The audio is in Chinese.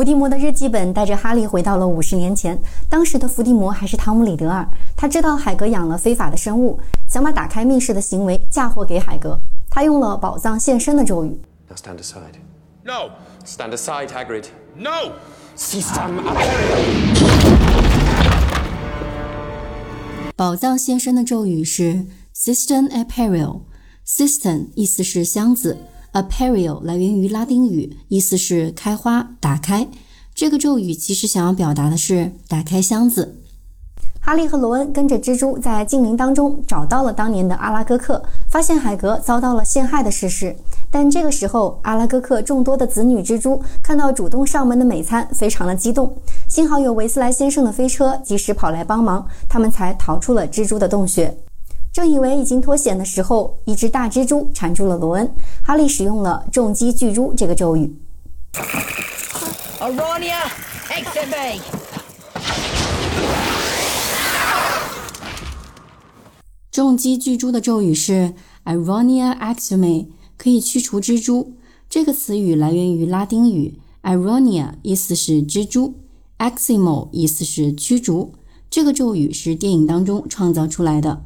伏地魔的日记本带着哈利回到了五十年前，当时的伏地魔还是汤姆·里德尔。他知道海格养了非法的生物，想把打开密室的行为嫁祸给海格。他用了宝藏现身的咒语。Now stand aside. No! Stand aside, Hagrid. No! System Aperial. 宝藏现身的咒语是 System Aperial。System 意思是箱子，Aperial 来源于拉丁语，意思是开花、打开。这个咒语其实想要表达的是打开箱子。哈利和罗恩跟着蜘蛛在精灵当中找到了当年的阿拉戈克，发现海格遭到了陷害的事实。但这个时候，阿拉戈克众多的子女蜘蛛看到主动上门的美餐，非常的激动。幸好有维斯莱先生的飞车及时跑来帮忙，他们才逃出了蜘蛛的洞穴。正以为已经脱险的时候，一只大蜘蛛缠住了罗恩。哈利使用了重击巨蛛这个咒语。Aronia Exime。重击巨蛛的咒语是 Ironia Exime，可以驱除蜘蛛。这个词语来源于拉丁语，Ironia 意思是蜘蛛，Eximo 意思是驱逐。这个咒语是电影当中创造出来的。